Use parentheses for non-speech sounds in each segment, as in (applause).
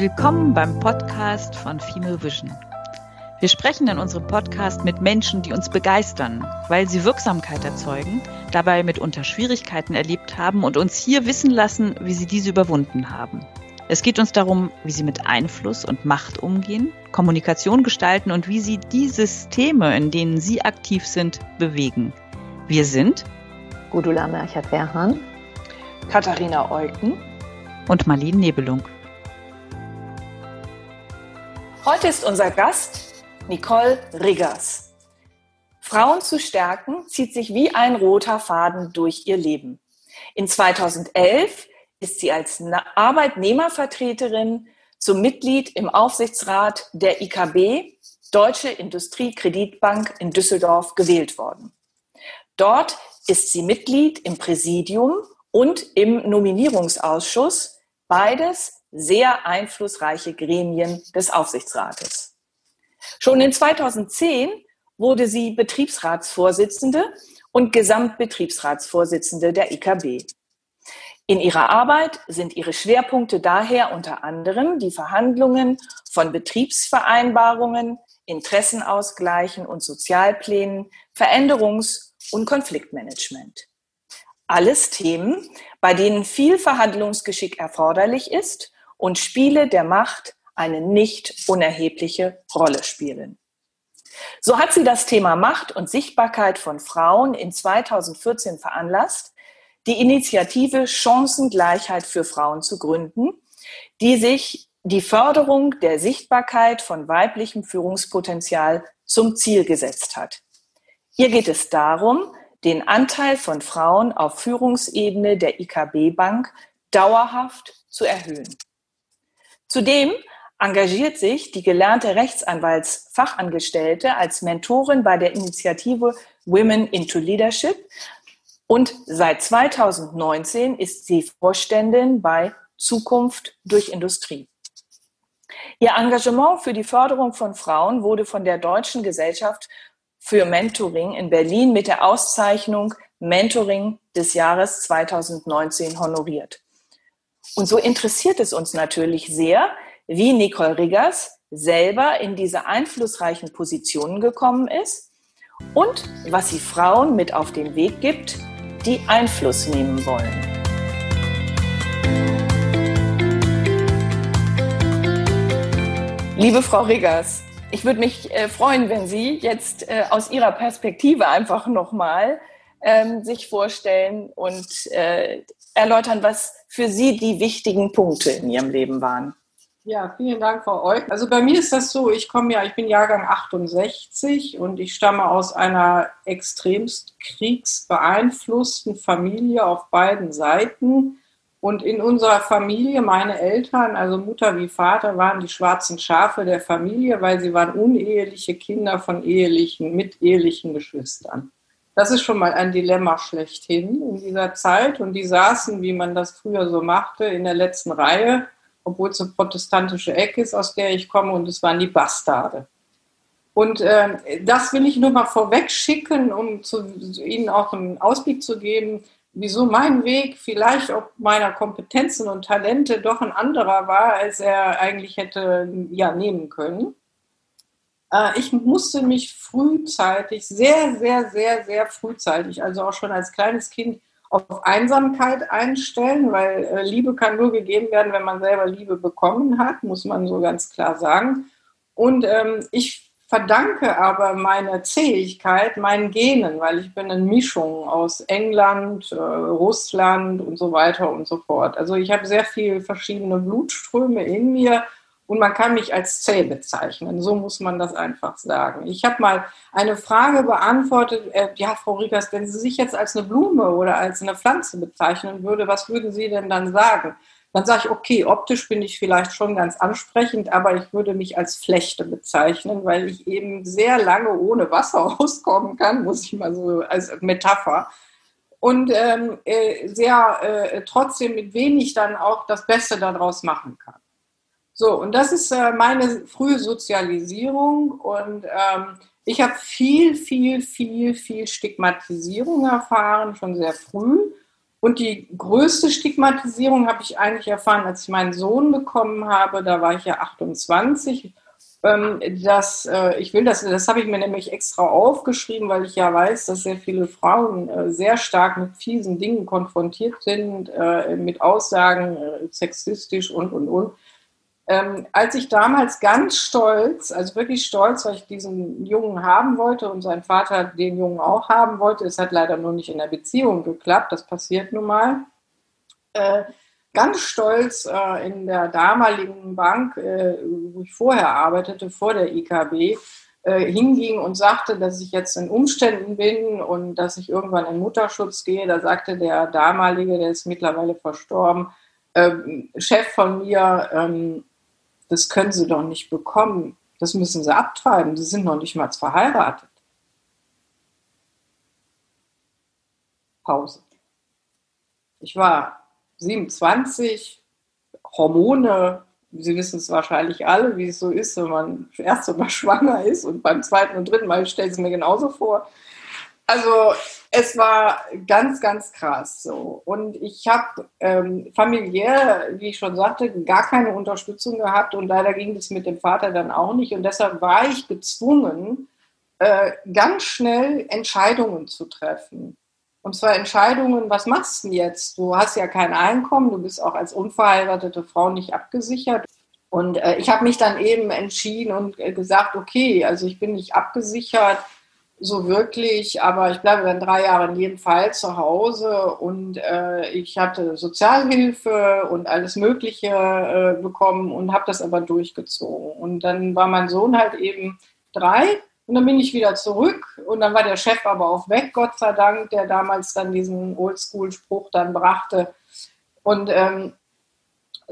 Willkommen beim Podcast von Female Vision. Wir sprechen in unserem Podcast mit Menschen, die uns begeistern, weil sie Wirksamkeit erzeugen, dabei mitunter Schwierigkeiten erlebt haben und uns hier wissen lassen, wie sie diese überwunden haben. Es geht uns darum, wie sie mit Einfluss und Macht umgehen, Kommunikation gestalten und wie sie die Systeme, in denen sie aktiv sind, bewegen. Wir sind Gudula Merchert-Werhan, Katharina Eucken und Marlene Nebelung. Heute ist unser Gast Nicole Riggers. Frauen zu stärken zieht sich wie ein roter Faden durch ihr Leben. In 2011 ist sie als Arbeitnehmervertreterin zum Mitglied im Aufsichtsrat der IKB, Deutsche Industriekreditbank in Düsseldorf, gewählt worden. Dort ist sie Mitglied im Präsidium und im Nominierungsausschuss, beides sehr einflussreiche Gremien des Aufsichtsrates. Schon in 2010 wurde sie Betriebsratsvorsitzende und Gesamtbetriebsratsvorsitzende der IKB. In ihrer Arbeit sind ihre Schwerpunkte daher unter anderem die Verhandlungen von Betriebsvereinbarungen, Interessenausgleichen und Sozialplänen, Veränderungs- und Konfliktmanagement. Alles Themen, bei denen viel Verhandlungsgeschick erforderlich ist und Spiele der Macht eine nicht unerhebliche Rolle spielen. So hat sie das Thema Macht und Sichtbarkeit von Frauen in 2014 veranlasst, die Initiative Chancengleichheit für Frauen zu gründen, die sich die Förderung der Sichtbarkeit von weiblichem Führungspotenzial zum Ziel gesetzt hat. Ihr geht es darum, den Anteil von Frauen auf Führungsebene der IKB Bank dauerhaft zu erhöhen. Zudem engagiert sich die gelernte Rechtsanwaltsfachangestellte als Mentorin bei der Initiative Women into Leadership und seit 2019 ist sie Vorständin bei Zukunft durch Industrie. Ihr Engagement für die Förderung von Frauen wurde von der Deutschen Gesellschaft für Mentoring in Berlin mit der Auszeichnung Mentoring des Jahres 2019 honoriert. Und so interessiert es uns natürlich sehr, wie Nicole Riggers selber in diese einflussreichen Positionen gekommen ist und was sie Frauen mit auf den Weg gibt, die Einfluss nehmen wollen. Liebe Frau Riggers, ich würde mich äh, freuen, wenn Sie jetzt äh, aus Ihrer Perspektive einfach nochmal ähm, sich vorstellen und äh, erläutern, was für Sie die wichtigen Punkte in Ihrem Leben waren. Ja, vielen Dank, Frau Euk. Also bei mir ist das so, ich komme ja, ich bin Jahrgang 68 und ich stamme aus einer extremst kriegsbeeinflussten Familie auf beiden Seiten. Und in unserer Familie, meine Eltern, also Mutter wie Vater, waren die schwarzen Schafe der Familie, weil sie waren uneheliche Kinder von ehelichen, mit ehelichen Geschwistern. Das ist schon mal ein Dilemma schlechthin in dieser Zeit. Und die saßen, wie man das früher so machte, in der letzten Reihe, obwohl es eine protestantische Ecke ist, aus der ich komme, und es waren die Bastarde. Und äh, das will ich nur mal vorweg schicken, um zu, Ihnen auch einen Ausblick zu geben, wieso mein Weg vielleicht ob meiner Kompetenzen und Talente doch ein anderer war, als er eigentlich hätte ja, nehmen können. Äh, ich musste mich frühzeitig, sehr, sehr, sehr, sehr frühzeitig, also auch schon als kleines Kind, auf Einsamkeit einstellen, weil äh, Liebe kann nur gegeben werden, wenn man selber Liebe bekommen hat, muss man so ganz klar sagen. Und ähm, ich verdanke aber meine Zähigkeit meinen Genen, weil ich bin eine Mischung aus England, äh, Russland und so weiter und so fort. Also ich habe sehr viele verschiedene Blutströme in mir und man kann mich als zäh bezeichnen. So muss man das einfach sagen. Ich habe mal eine Frage beantwortet, äh, ja, Frau Riekers, wenn Sie sich jetzt als eine Blume oder als eine Pflanze bezeichnen würde, was würden Sie denn dann sagen? Dann sage ich, okay, optisch bin ich vielleicht schon ganz ansprechend, aber ich würde mich als Flechte bezeichnen, weil ich eben sehr lange ohne Wasser (laughs) auskommen kann, muss ich mal so als Metapher. Und ähm, äh, sehr äh, trotzdem mit wenig dann auch das Beste daraus machen kann. So, und das ist äh, meine frühe Sozialisierung und ähm, ich habe viel, viel, viel, viel Stigmatisierung erfahren, schon sehr früh. Und die größte Stigmatisierung habe ich eigentlich erfahren, als ich meinen Sohn bekommen habe. Da war ich ja 28. Ähm, das, äh, ich will das, das habe ich mir nämlich extra aufgeschrieben, weil ich ja weiß, dass sehr viele Frauen äh, sehr stark mit fiesen Dingen konfrontiert sind, äh, mit Aussagen sexistisch und, und, und. Ähm, als ich damals ganz stolz, also wirklich stolz, weil ich diesen Jungen haben wollte und sein Vater den Jungen auch haben wollte, es hat leider nur nicht in der Beziehung geklappt, das passiert nun mal, äh, ganz stolz äh, in der damaligen Bank, äh, wo ich vorher arbeitete, vor der IKB, äh, hinging und sagte, dass ich jetzt in Umständen bin und dass ich irgendwann in Mutterschutz gehe. Da sagte der damalige, der ist mittlerweile verstorben, ähm, Chef von mir, ähm, das können sie doch nicht bekommen. Das müssen sie abtreiben. Sie sind noch nicht mal verheiratet. Pause. Ich war 27, Hormone, Sie wissen es wahrscheinlich alle, wie es so ist, wenn man das erste Mal (laughs) schwanger ist und beim zweiten und dritten Mal stelle ich es mir genauso vor. Also es war ganz, ganz krass so. Und ich habe ähm, familiär, wie ich schon sagte, gar keine Unterstützung gehabt und leider ging es mit dem Vater dann auch nicht. Und deshalb war ich gezwungen, äh, ganz schnell Entscheidungen zu treffen. Und zwar Entscheidungen, was machst du denn jetzt? Du hast ja kein Einkommen, du bist auch als unverheiratete Frau nicht abgesichert. Und äh, ich habe mich dann eben entschieden und äh, gesagt, okay, also ich bin nicht abgesichert so wirklich, aber ich bleibe dann drei Jahre in jedem Fall zu Hause und äh, ich hatte Sozialhilfe und alles Mögliche äh, bekommen und habe das aber durchgezogen. Und dann war mein Sohn halt eben drei und dann bin ich wieder zurück und dann war der Chef aber auch weg, Gott sei Dank, der damals dann diesen Oldschool-Spruch dann brachte. Und ähm,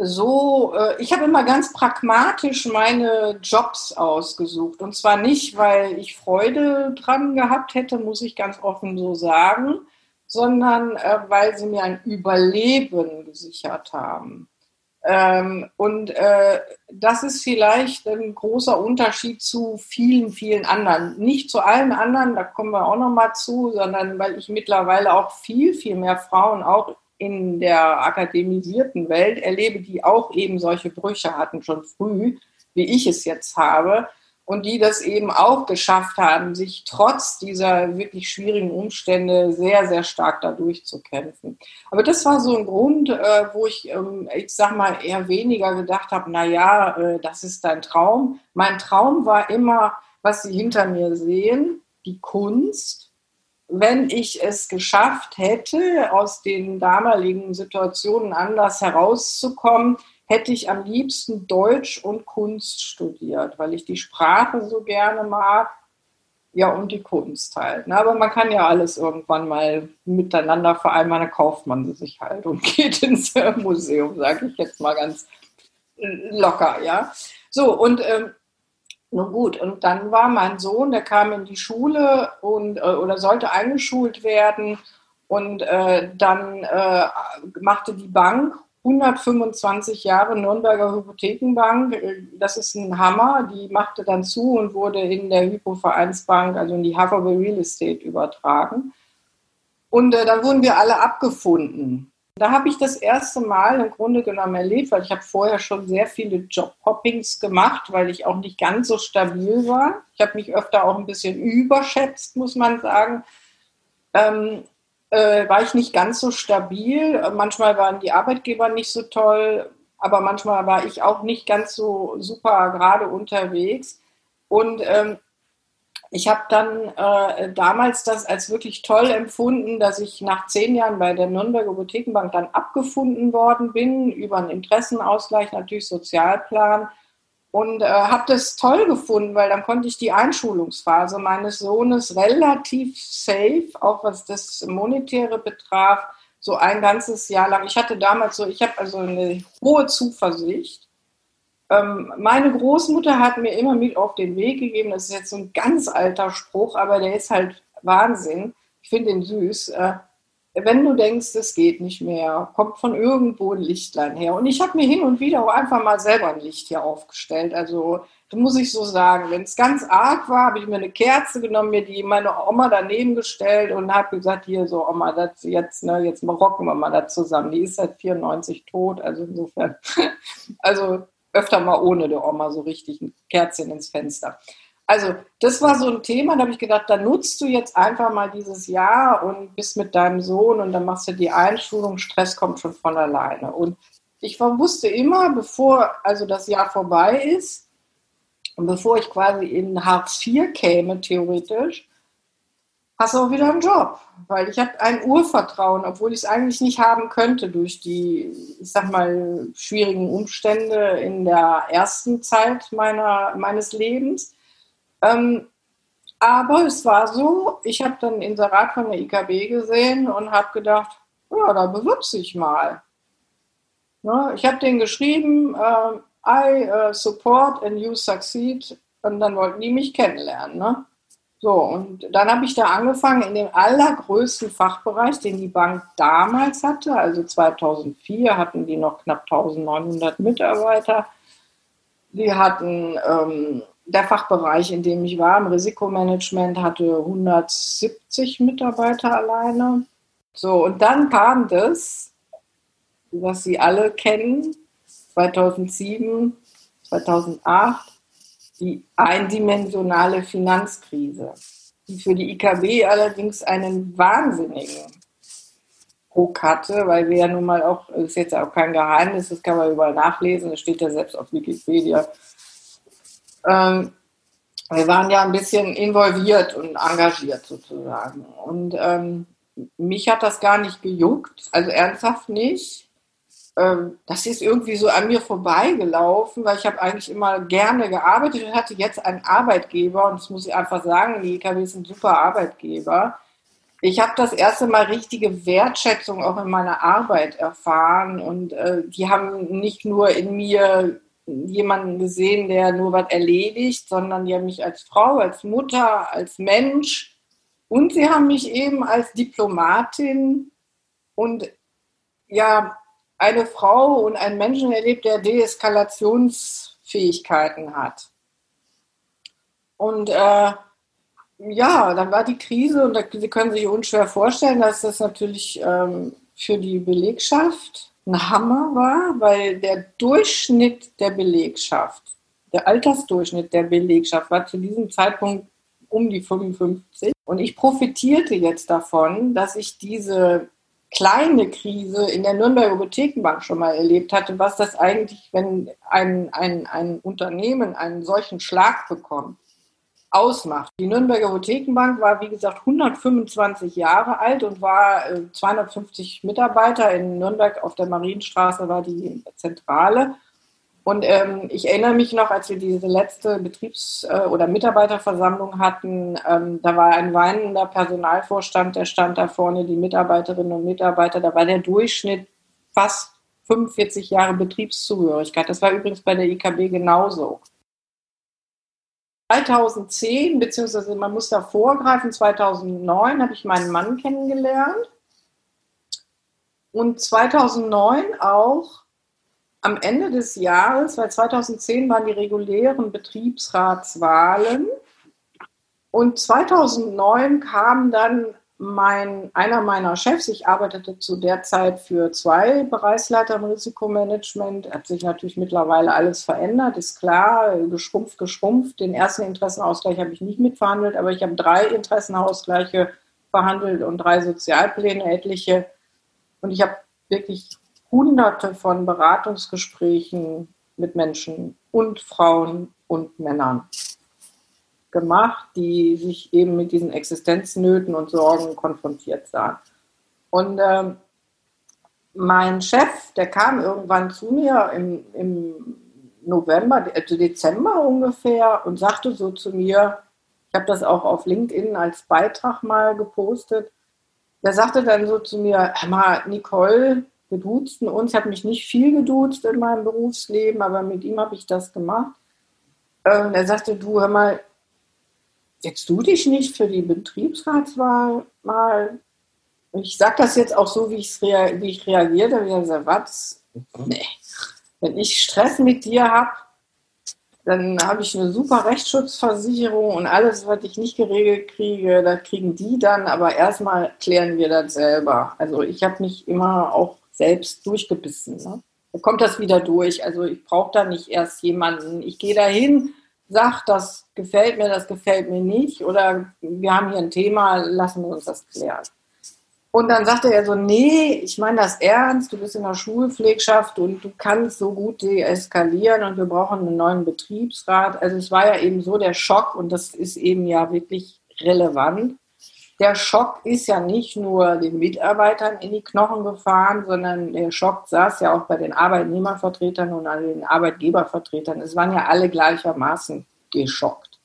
so, äh, ich habe immer ganz pragmatisch meine Jobs ausgesucht. Und zwar nicht, weil ich Freude dran gehabt hätte, muss ich ganz offen so sagen, sondern äh, weil sie mir ein Überleben gesichert haben. Ähm, und äh, das ist vielleicht ein großer Unterschied zu vielen, vielen anderen. Nicht zu allen anderen, da kommen wir auch noch mal zu, sondern weil ich mittlerweile auch viel, viel mehr Frauen auch in der akademisierten Welt erlebe, die auch eben solche Brüche hatten, schon früh, wie ich es jetzt habe, und die das eben auch geschafft haben, sich trotz dieser wirklich schwierigen Umstände sehr, sehr stark dadurch zu kämpfen. Aber das war so ein Grund, äh, wo ich, ähm, ich sag mal, eher weniger gedacht habe, na ja, äh, das ist dein Traum. Mein Traum war immer, was Sie hinter mir sehen, die Kunst wenn ich es geschafft hätte, aus den damaligen Situationen anders herauszukommen, hätte ich am liebsten Deutsch und Kunst studiert, weil ich die Sprache so gerne mag. Ja, und die Kunst halt. Ne? Aber man kann ja alles irgendwann mal miteinander vereinbaren, dann kauft man sich halt und (laughs) geht ins Museum, sage ich jetzt mal ganz locker, ja. So, und ähm, nun gut, und dann war mein Sohn, der kam in die Schule und äh, oder sollte eingeschult werden und äh, dann äh, machte die Bank 125 Jahre Nürnberger Hypothekenbank. Das ist ein Hammer. Die machte dann zu und wurde in der Hypovereinsbank, also in die Haverby Real Estate übertragen. Und äh, dann wurden wir alle abgefunden. Da habe ich das erste Mal im Grunde genommen erlebt, weil ich habe vorher schon sehr viele Jobhoppings gemacht, weil ich auch nicht ganz so stabil war. Ich habe mich öfter auch ein bisschen überschätzt, muss man sagen. Ähm, äh, war ich nicht ganz so stabil. Manchmal waren die Arbeitgeber nicht so toll, aber manchmal war ich auch nicht ganz so super gerade unterwegs. Und ähm, ich habe dann äh, damals das als wirklich toll empfunden, dass ich nach zehn Jahren bei der Nürnberger Hypothekenbank dann abgefunden worden bin, über einen Interessenausgleich, natürlich Sozialplan. Und äh, habe das toll gefunden, weil dann konnte ich die Einschulungsphase meines Sohnes relativ safe, auch was das Monetäre betraf, so ein ganzes Jahr lang. Ich hatte damals so, ich habe also eine hohe Zuversicht ähm, meine Großmutter hat mir immer mit auf den Weg gegeben, das ist jetzt so ein ganz alter Spruch, aber der ist halt Wahnsinn. Ich finde ihn süß. Äh, wenn du denkst, es geht nicht mehr, kommt von irgendwo ein Lichtlein her. Und ich habe mir hin und wieder auch einfach mal selber ein Licht hier aufgestellt. Also das muss ich so sagen. Wenn es ganz arg war, habe ich mir eine Kerze genommen, mir die meine Oma daneben gestellt und habe gesagt, hier so Oma, das jetzt, ne, jetzt rocken wir mal das zusammen. Die ist seit 94 tot, also insofern, (laughs) also öfter mal ohne der Oma so richtig ein Kerzchen ins Fenster. Also das war so ein Thema, da habe ich gedacht, da nutzt du jetzt einfach mal dieses Jahr und bist mit deinem Sohn und dann machst du die Einschulung, Stress kommt schon von alleine. Und ich wusste immer, bevor also das Jahr vorbei ist und bevor ich quasi in Hartz IV käme, theoretisch, hast du auch wieder einen Job. Weil ich habe ein Urvertrauen, obwohl ich es eigentlich nicht haben könnte durch die, ich sag mal, schwierigen Umstände in der ersten Zeit meiner, meines Lebens ähm, aber es war so, ich habe dann Inserat von der IKB gesehen und habe gedacht, ja, da bewirbst dich mal. Ne? Ich habe den geschrieben, äh, I uh, support and you succeed und dann wollten die mich kennenlernen. Ne? So, und dann habe ich da angefangen in dem allergrößten Fachbereich, den die Bank damals hatte. Also 2004 hatten die noch knapp 1900 Mitarbeiter. Die hatten ähm, der Fachbereich, in dem ich war, im Risikomanagement, hatte 170 Mitarbeiter alleine. So, und dann kam das, was Sie alle kennen, 2007, 2008, die eindimensionale Finanzkrise, die für die IKB allerdings einen wahnsinnigen Druck hatte, weil wir ja nun mal auch, das ist jetzt auch kein Geheimnis, das kann man überall nachlesen, das steht ja selbst auf Wikipedia, ähm, wir waren ja ein bisschen involviert und engagiert sozusagen. Und ähm, mich hat das gar nicht gejuckt, also ernsthaft nicht. Ähm, das ist irgendwie so an mir vorbeigelaufen, weil ich habe eigentlich immer gerne gearbeitet und hatte jetzt einen Arbeitgeber und das muss ich einfach sagen, die IKW ist ein super Arbeitgeber. Ich habe das erste Mal richtige Wertschätzung auch in meiner Arbeit erfahren und äh, die haben nicht nur in mir jemanden gesehen, der nur was erledigt, sondern die haben mich als Frau, als Mutter, als Mensch und sie haben mich eben als Diplomatin und ja, eine Frau und einen Menschen erlebt, der Deeskalationsfähigkeiten hat. Und äh, ja, dann war die Krise und da, Sie können sich unschwer vorstellen, dass das natürlich ähm, für die Belegschaft ein Hammer war, weil der Durchschnitt der Belegschaft, der Altersdurchschnitt der Belegschaft war zu diesem Zeitpunkt um die 55. Und ich profitierte jetzt davon, dass ich diese kleine Krise in der Nürnberger Hypothekenbank schon mal erlebt hatte, was das eigentlich, wenn ein, ein, ein Unternehmen einen solchen Schlag bekommt ausmacht. Die Nürnberger Hypothekenbank war, wie gesagt, 125 Jahre alt und war 250 äh, Mitarbeiter. In Nürnberg auf der Marienstraße war die Zentrale. Und ähm, ich erinnere mich noch, als wir diese letzte Betriebs- äh, oder Mitarbeiterversammlung hatten, ähm, da war ein weinender Personalvorstand, der stand da vorne, die Mitarbeiterinnen und Mitarbeiter, da war der Durchschnitt fast 45 Jahre Betriebszugehörigkeit. Das war übrigens bei der IKB genauso. 2010, beziehungsweise man muss da vorgreifen, 2009 habe ich meinen Mann kennengelernt. Und 2009 auch am Ende des Jahres, weil 2010 waren die regulären Betriebsratswahlen. Und 2009 kam dann mein, einer meiner Chefs, ich arbeitete zu der Zeit für zwei Bereichsleiter im Risikomanagement, hat sich natürlich mittlerweile alles verändert, ist klar, geschrumpft, geschrumpft. Den ersten Interessenausgleich habe ich nicht mitverhandelt, aber ich habe drei Interessenausgleiche verhandelt und drei Sozialpläne, etliche. Und ich habe wirklich hunderte von Beratungsgesprächen mit Menschen und Frauen und Männern gemacht, die sich eben mit diesen Existenznöten und Sorgen konfrontiert sahen. Und ähm, mein Chef, der kam irgendwann zu mir im, im November, also Dezember ungefähr, und sagte so zu mir, ich habe das auch auf LinkedIn als Beitrag mal gepostet, der sagte dann so zu mir, hör mal, Nicole, wir duzten uns, ich habe mich nicht viel geduzt in meinem Berufsleben, aber mit ihm habe ich das gemacht. Ähm, er sagte, du, hör mal, Setzt du dich nicht für die Betriebsratswahl mal ich sage das jetzt auch so, wie, rea wie ich reagiert habe. Ich habe gesagt, was? Nee. Wenn ich Stress mit dir habe, dann habe ich eine super Rechtsschutzversicherung und alles, was ich nicht geregelt kriege, das kriegen die dann. Aber erstmal klären wir das selber. Also ich habe mich immer auch selbst durchgebissen. Ne? Da kommt das wieder durch. Also ich brauche da nicht erst jemanden. Ich gehe da hin, sage, das gefällt mir, das gefällt mir nicht. Oder wir haben hier ein Thema, lassen wir uns das klären. Und dann sagte er so, nee, ich meine das ernst, du bist in der Schulpflegschaft und du kannst so gut deeskalieren und wir brauchen einen neuen Betriebsrat. Also es war ja eben so der Schock und das ist eben ja wirklich relevant. Der Schock ist ja nicht nur den Mitarbeitern in die Knochen gefahren, sondern der Schock saß ja auch bei den Arbeitnehmervertretern und an den Arbeitgebervertretern. Es waren ja alle gleichermaßen geschockt.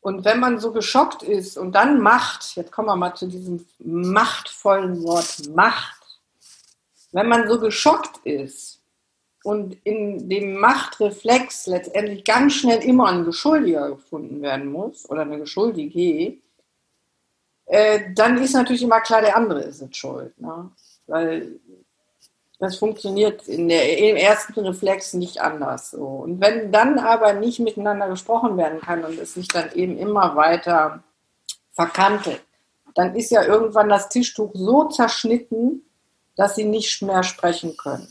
Und wenn man so geschockt ist und dann Macht, jetzt kommen wir mal zu diesem machtvollen Wort Macht, wenn man so geschockt ist und in dem Machtreflex letztendlich ganz schnell immer ein Geschuldiger gefunden werden muss oder eine Geschuldige, äh, dann ist natürlich immer klar, der andere ist es schuld. Ne? Weil das funktioniert in der, im ersten Reflex nicht anders. So. Und wenn dann aber nicht miteinander gesprochen werden kann und es sich dann eben immer weiter verkantet, dann ist ja irgendwann das Tischtuch so zerschnitten, dass sie nicht mehr sprechen können.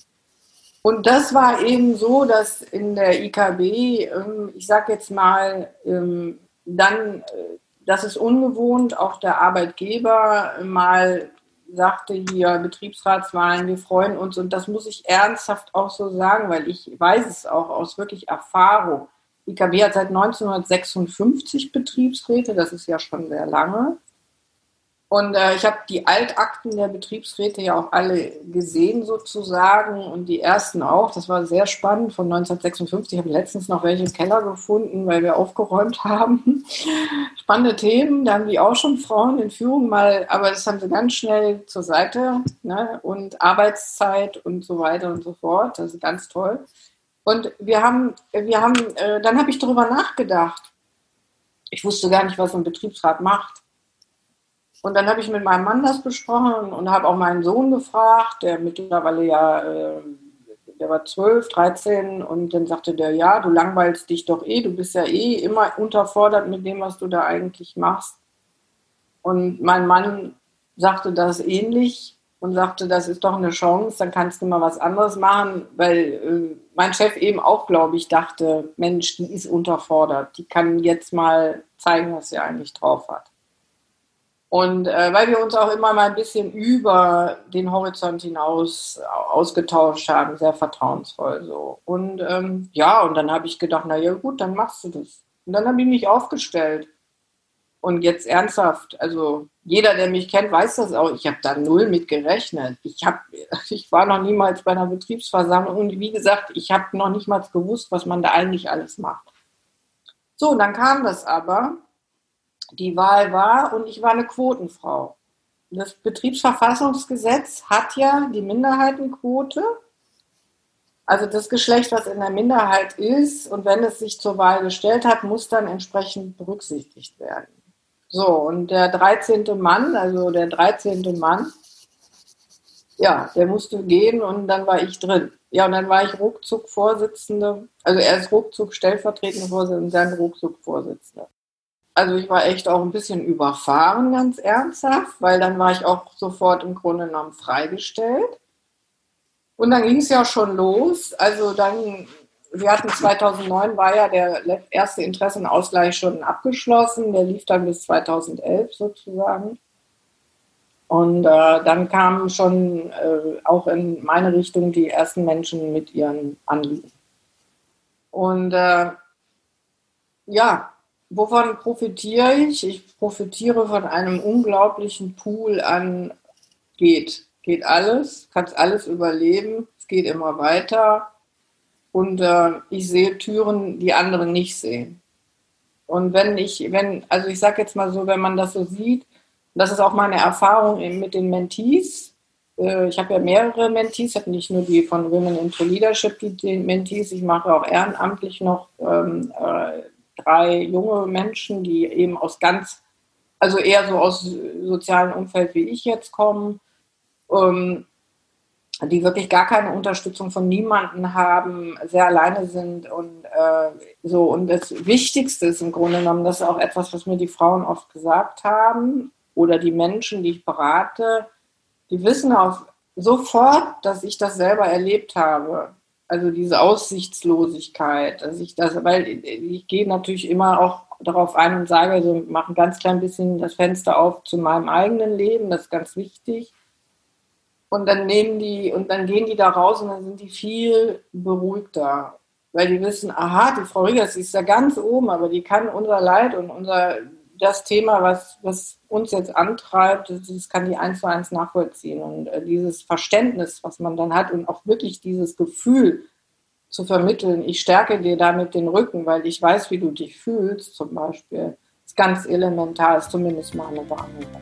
Und das war eben so, dass in der IKB, ähm, ich sage jetzt mal, ähm, dann, äh, das ist ungewohnt, auch der Arbeitgeber mal sagte hier Betriebsratswahlen, wir freuen uns und das muss ich ernsthaft auch so sagen, weil ich weiß es auch aus wirklich Erfahrung. IKB hat seit 1956 Betriebsräte, das ist ja schon sehr lange. Und äh, ich habe die Altakten der Betriebsräte ja auch alle gesehen sozusagen und die ersten auch. Das war sehr spannend. Von 1956 habe ich letztens noch welche im Keller gefunden, weil wir aufgeräumt (laughs) haben. Spannende Themen. Da haben die auch schon Frauen in Führung mal, aber das haben sie ganz schnell zur Seite. Ne? Und Arbeitszeit und so weiter und so fort. Das ist ganz toll. Und wir haben, wir haben, äh, dann habe ich darüber nachgedacht. Ich wusste gar nicht, was ein Betriebsrat macht. Und dann habe ich mit meinem Mann das besprochen und habe auch meinen Sohn gefragt, der mittlerweile ja, äh, der war 12, 13 und dann sagte der, ja, du langweilst dich doch eh, du bist ja eh immer unterfordert mit dem, was du da eigentlich machst. Und mein Mann sagte das ähnlich und sagte, das ist doch eine Chance, dann kannst du mal was anderes machen, weil äh, mein Chef eben auch, glaube ich, dachte, Mensch, die ist unterfordert, die kann jetzt mal zeigen, was sie eigentlich drauf hat. Und äh, weil wir uns auch immer mal ein bisschen über den Horizont hinaus ausgetauscht haben, sehr vertrauensvoll so. Und ähm, ja, und dann habe ich gedacht, na ja gut, dann machst du das. Und dann habe ich mich aufgestellt. Und jetzt ernsthaft, also jeder, der mich kennt, weiß das auch. Ich habe da null mit gerechnet. Ich, hab, (laughs) ich war noch niemals bei einer Betriebsversammlung und wie gesagt, ich habe noch nicht mal gewusst, was man da eigentlich alles macht. So, und dann kam das aber die Wahl war und ich war eine Quotenfrau. Das Betriebsverfassungsgesetz hat ja die Minderheitenquote, also das Geschlecht, was in der Minderheit ist und wenn es sich zur Wahl gestellt hat, muss dann entsprechend berücksichtigt werden. So, und der 13. Mann, also der 13. Mann, ja, der musste gehen und dann war ich drin. Ja, und dann war ich ruckzuck Vorsitzende, also er ist ruckzuck stellvertretende Vorsitzende und dann ruckzuck Vorsitzende. Also ich war echt auch ein bisschen überfahren, ganz ernsthaft, weil dann war ich auch sofort im Grunde genommen freigestellt. Und dann ging es ja schon los. Also dann, wir hatten 2009 war ja der erste Interessenausgleich schon abgeschlossen. Der lief dann bis 2011 sozusagen. Und äh, dann kamen schon äh, auch in meine Richtung die ersten Menschen mit ihren Anliegen. Und äh, ja, Wovon profitiere ich? Ich profitiere von einem unglaublichen Pool an geht. Geht alles, kannst alles überleben, es geht immer weiter. Und äh, ich sehe Türen, die andere nicht sehen. Und wenn ich, wenn, also ich sage jetzt mal so, wenn man das so sieht, das ist auch meine Erfahrung mit den Mentees. Äh, ich habe ja mehrere Mentees, ich habe nicht nur die von Women into Leadership, die Mentees, ich mache auch ehrenamtlich noch ähm, äh, drei junge Menschen, die eben aus ganz also eher so aus sozialen Umfeld wie ich jetzt komme, ähm, die wirklich gar keine Unterstützung von niemandem haben, sehr alleine sind und äh, so. Und das Wichtigste ist im Grunde genommen, das ist auch etwas, was mir die Frauen oft gesagt haben oder die Menschen, die ich berate, die wissen auch sofort, dass ich das selber erlebt habe. Also diese Aussichtslosigkeit, dass ich das, weil ich gehe natürlich immer auch darauf ein und sage, also mache ein ganz klein bisschen das Fenster auf zu meinem eigenen Leben, das ist ganz wichtig und dann nehmen die, und dann gehen die da raus und dann sind die viel beruhigter. Weil die wissen, aha, die Frau Riggers, ist da ganz oben, aber die kann unser Leid und unser, das Thema, was, was uns jetzt antreibt, das kann die eins zu eins nachvollziehen. Und äh, dieses Verständnis, was man dann hat und auch wirklich dieses Gefühl zu vermitteln, ich stärke dir damit den Rücken, weil ich weiß, wie du dich fühlst, zum Beispiel, ist ganz elementar, ist zumindest mal eine Wahrnehmung.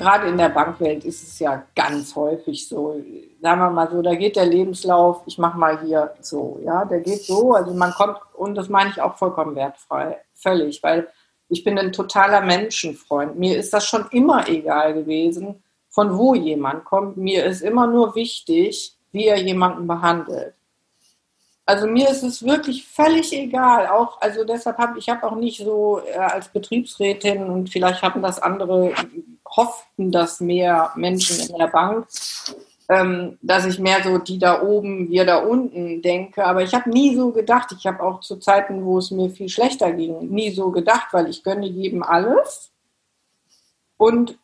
gerade in der Bankwelt ist es ja ganz häufig so, sagen wir mal so, da geht der Lebenslauf, ich mache mal hier so, ja, der geht so, also man kommt, und das meine ich auch vollkommen wertfrei, völlig, weil ich bin ein totaler Menschenfreund. Mir ist das schon immer egal gewesen, von wo jemand kommt. Mir ist immer nur wichtig, wie er jemanden behandelt. Also mir ist es wirklich völlig egal. Auch, also deshalb habe ich habe auch nicht so äh, als Betriebsrätin und vielleicht haben das andere hofften das mehr Menschen in der Bank, ähm, dass ich mehr so die da oben, wir da unten denke. Aber ich habe nie so gedacht. Ich habe auch zu Zeiten, wo es mir viel schlechter ging, nie so gedacht, weil ich gönne jedem alles. Und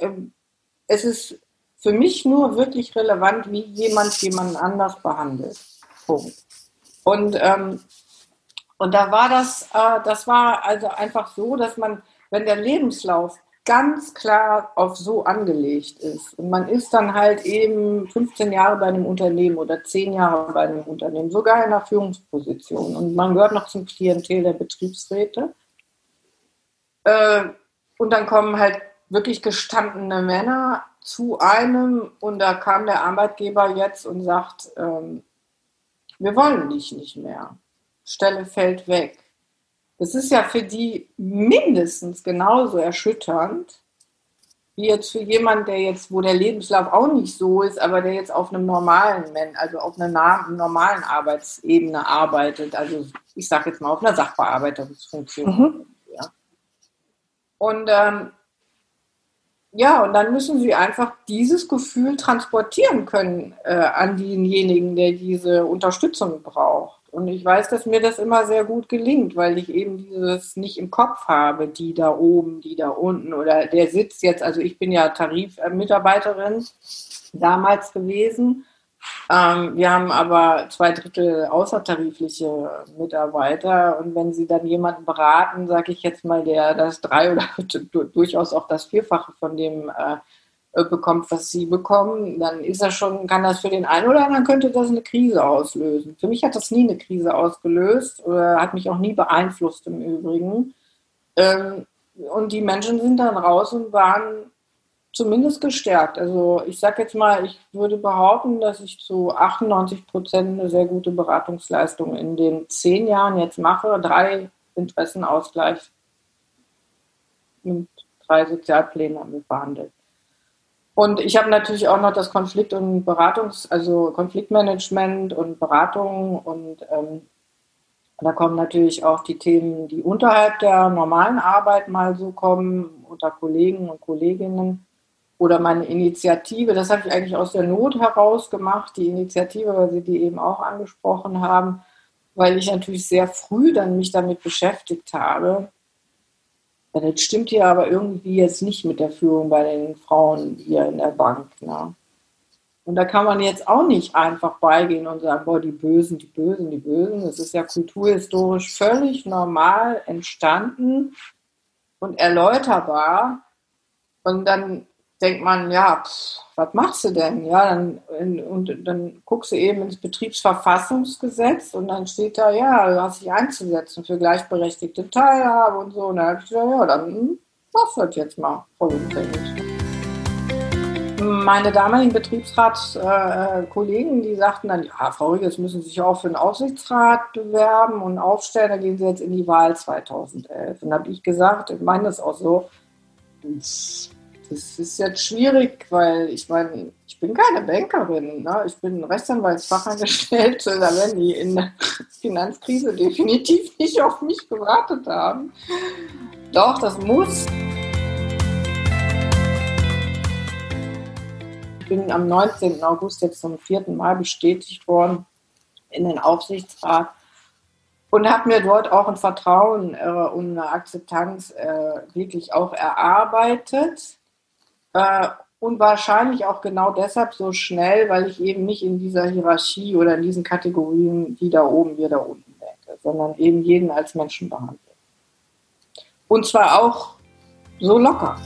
ähm, es ist für mich nur wirklich relevant, wie jemand jemanden anders behandelt. Punkt. Und, ähm, und da war das, äh, das war also einfach so, dass man, wenn der Lebenslauf ganz klar auf so angelegt ist. Und man ist dann halt eben 15 Jahre bei einem Unternehmen oder 10 Jahre bei einem Unternehmen, sogar in einer Führungsposition. Und man gehört noch zum Klientel der Betriebsräte. Äh, und dann kommen halt wirklich gestandene Männer zu einem und da kam der Arbeitgeber jetzt und sagt, ähm, wir wollen dich nicht mehr. Stelle fällt weg. Das ist ja für die mindestens genauso erschütternd, wie jetzt für jemanden, der jetzt, wo der Lebenslauf auch nicht so ist, aber der jetzt auf einem normalen, also auf einer normalen Arbeitsebene arbeitet. Also ich sage jetzt mal auf einer Sachbearbeitungsfunktion. Mhm. Ja. Und ähm, ja, und dann müssen sie einfach dieses Gefühl transportieren können äh, an denjenigen, der diese Unterstützung braucht. Und ich weiß, dass mir das immer sehr gut gelingt, weil ich eben dieses nicht im Kopf habe, die da oben, die da unten oder der sitzt jetzt, also ich bin ja Tarifmitarbeiterin damals gewesen. Ähm, wir haben aber zwei Drittel außertarifliche Mitarbeiter und wenn sie dann jemanden beraten, sage ich jetzt mal, der das drei oder (laughs) durchaus auch das Vierfache von dem äh, bekommt, was sie bekommen, dann ist das schon, kann das für den einen oder anderen könnte das eine Krise auslösen. Für mich hat das nie eine Krise ausgelöst oder hat mich auch nie beeinflusst im Übrigen. Ähm, und die Menschen sind dann raus und waren zumindest gestärkt. Also ich sage jetzt mal, ich würde behaupten, dass ich zu 98 Prozent eine sehr gute Beratungsleistung in den zehn Jahren jetzt mache. Drei Interessenausgleich und drei Sozialpläne haben behandelt. Und ich habe natürlich auch noch das Konflikt- und Beratungs-, also Konfliktmanagement und Beratung und ähm, da kommen natürlich auch die Themen, die unterhalb der normalen Arbeit mal so kommen, unter Kollegen und Kolleginnen. Oder meine Initiative, das habe ich eigentlich aus der Not heraus gemacht, die Initiative, weil Sie die eben auch angesprochen haben, weil ich natürlich sehr früh dann mich damit beschäftigt habe, ja, das stimmt ja aber irgendwie jetzt nicht mit der Führung bei den Frauen hier in der Bank. Ne? Und da kann man jetzt auch nicht einfach beigehen und sagen, boah, die Bösen, die Bösen, die Bösen. Das ist ja kulturhistorisch völlig normal entstanden und erläuterbar. Und dann denkt man, ja, pff, was machst du denn? Ja, dann, und dann guckst du eben ins Betriebsverfassungsgesetz und dann steht da, ja, du hast dich einzusetzen für gleichberechtigte Teilhabe und so. Und dann habe ich gesagt, ja, dann machst du das jetzt mal vollumfänglich. Meine damaligen Betriebsratskollegen, die sagten dann, ja, Frau Riegels müssen Sie sich auch für den Aufsichtsrat bewerben und aufstellen, dann gehen Sie jetzt in die Wahl 2011. Und da habe ich gesagt, ich meine das auch so, das ist jetzt schwierig, weil ich meine, ich bin keine Bankerin, ne? ich bin Rechtsanwaltsfachangestellte, (laughs) da werden die in der Finanzkrise definitiv nicht auf mich gewartet haben. Doch, das muss. Ich bin am 19. August jetzt zum vierten Mal bestätigt worden in den Aufsichtsrat und habe mir dort auch ein Vertrauen äh, und eine Akzeptanz äh, wirklich auch erarbeitet. Äh, und wahrscheinlich auch genau deshalb so schnell, weil ich eben nicht in dieser Hierarchie oder in diesen Kategorien, die da oben, wir da unten denke, sondern eben jeden als Menschen behandle. Und zwar auch so locker.